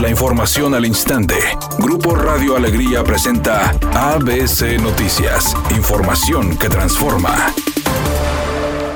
La información al instante. Grupo Radio Alegría presenta ABC Noticias. Información que transforma.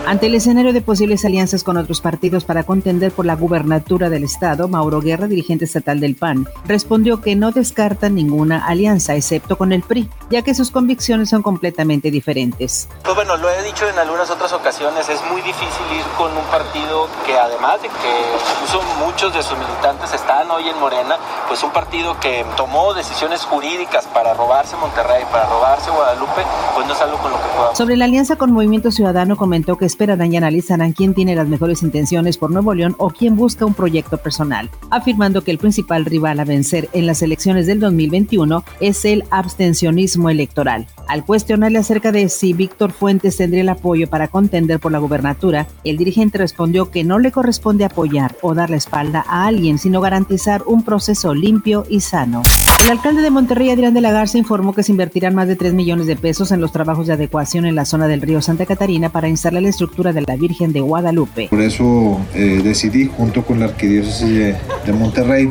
Ante el escenario de posibles alianzas con otros partidos para contender por la gubernatura del Estado, Mauro Guerra, dirigente estatal del PAN, respondió que no descarta ninguna alianza, excepto con el PRI, ya que sus convicciones son completamente diferentes. Pues bueno, lo he dicho en algunas otras ocasiones, es muy difícil ir con un partido que además de que incluso muchos de sus militantes están hoy en Morena, pues un partido que tomó decisiones jurídicas para robarse Monterrey, para robarse Guadalupe, pues no es algo con lo que pueda. Sobre la alianza con Movimiento Ciudadano comentó que esperarán y analizarán quién tiene las mejores intenciones por Nuevo León o quién busca un proyecto personal, afirmando que el principal rival a vencer en las elecciones del 2021 es el abstencionismo electoral. Al cuestionarle acerca de si Víctor Fuentes tendría el apoyo para contender por la gubernatura, el dirigente respondió que no le corresponde apoyar o dar la espalda a alguien, sino garantizar un proceso limpio y sano. El alcalde de Monterrey, Adrián de la Garza, informó que se invertirán más de 3 millones de pesos en los trabajos de adecuación en la zona del río Santa Catarina para instalar la estructura de la Virgen de Guadalupe. Por eso eh, decidí, junto con la Arquidiócesis de, de Monterrey,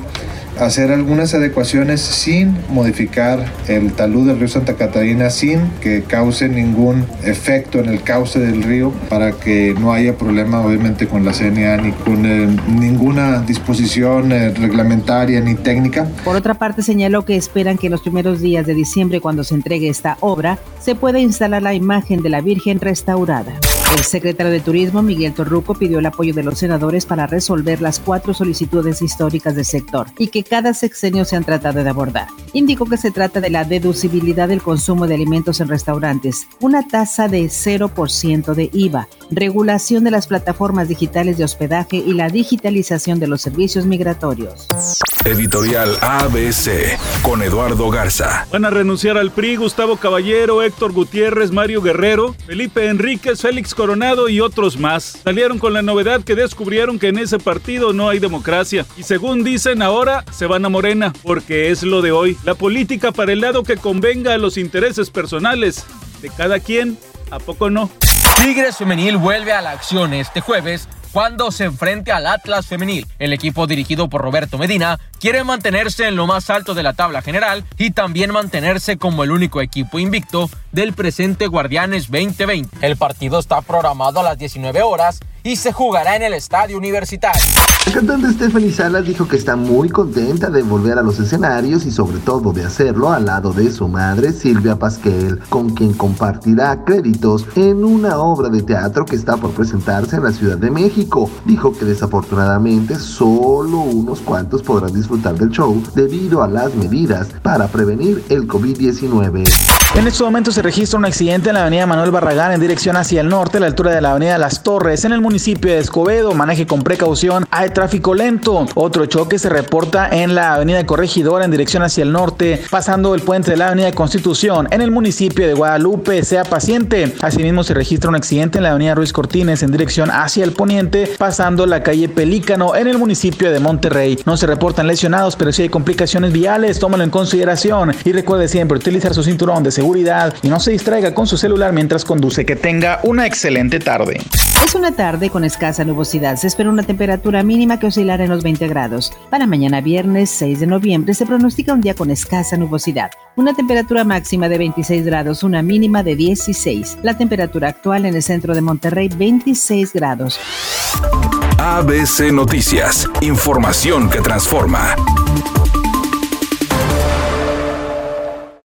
hacer algunas adecuaciones sin modificar el talud del río Santa Catarina, sin que cause ningún efecto en el cauce del río, para que no haya problema obviamente con la CNA ni con eh, ninguna disposición eh, reglamentaria ni técnica. Por otra parte, señaló que esperan que en los primeros días de diciembre, cuando se entregue esta obra, se pueda instalar la imagen de la Virgen restaurada. El secretario de Turismo, Miguel Torruco, pidió el apoyo de los senadores para resolver las cuatro solicitudes históricas del sector y que cada sexenio se han tratado de abordar. Indicó que se trata de la deducibilidad del consumo de alimentos en restaurantes, una tasa de 0% de IVA, regulación de las plataformas digitales de hospedaje y la digitalización de los servicios migratorios. Editorial ABC con Eduardo Garza. Van a renunciar al PRI Gustavo Caballero, Héctor Gutiérrez, Mario Guerrero, Felipe Enríquez, Félix Coronado y otros más. Salieron con la novedad que descubrieron que en ese partido no hay democracia. Y según dicen ahora, se van a Morena, porque es lo de hoy. La política para el lado que convenga a los intereses personales de cada quien, ¿a poco no? Tigres Femenil vuelve a la acción este jueves cuando se enfrente al Atlas Femenil. El equipo dirigido por Roberto Medina quiere mantenerse en lo más alto de la tabla general y también mantenerse como el único equipo invicto del presente Guardianes 2020. El partido está programado a las 19 horas y se jugará en el estadio universitario. La cantante Stephanie Salas dijo que está muy contenta de volver a los escenarios y sobre todo de hacerlo al lado de su madre Silvia Pasquel, con quien compartirá créditos en una obra de teatro que está por presentarse en la Ciudad de México. Dijo que desafortunadamente solo unos cuantos podrán disfrutar del show debido a las medidas para prevenir el COVID-19. En estos momentos se registra un accidente en la avenida Manuel Barragán en dirección hacia el norte, a la altura de la avenida Las Torres, en el municipio de Escobedo. Maneje con precaución, hay tráfico lento. Otro choque se reporta en la avenida Corregidora en dirección hacia el norte, pasando el puente de la avenida Constitución, en el municipio de Guadalupe. Sea paciente. Asimismo se registra un accidente en la avenida Ruiz Cortines en dirección hacia el poniente, pasando la calle Pelícano en el municipio de Monterrey. No se reportan lesionados, pero si hay complicaciones viales, tómalo en consideración y recuerde siempre utilizar su cinturón de seguridad y no se distraiga con su celular mientras conduce. Que tenga una excelente tarde. Es una tarde con escasa nubosidad. Se espera una temperatura mínima que oscilará en los 20 grados. Para mañana viernes 6 de noviembre se pronostica un día con escasa nubosidad. Una temperatura máxima de 26 grados, una mínima de 16. La temperatura actual en el centro de Monterrey 26 grados. ABC Noticias. Información que transforma.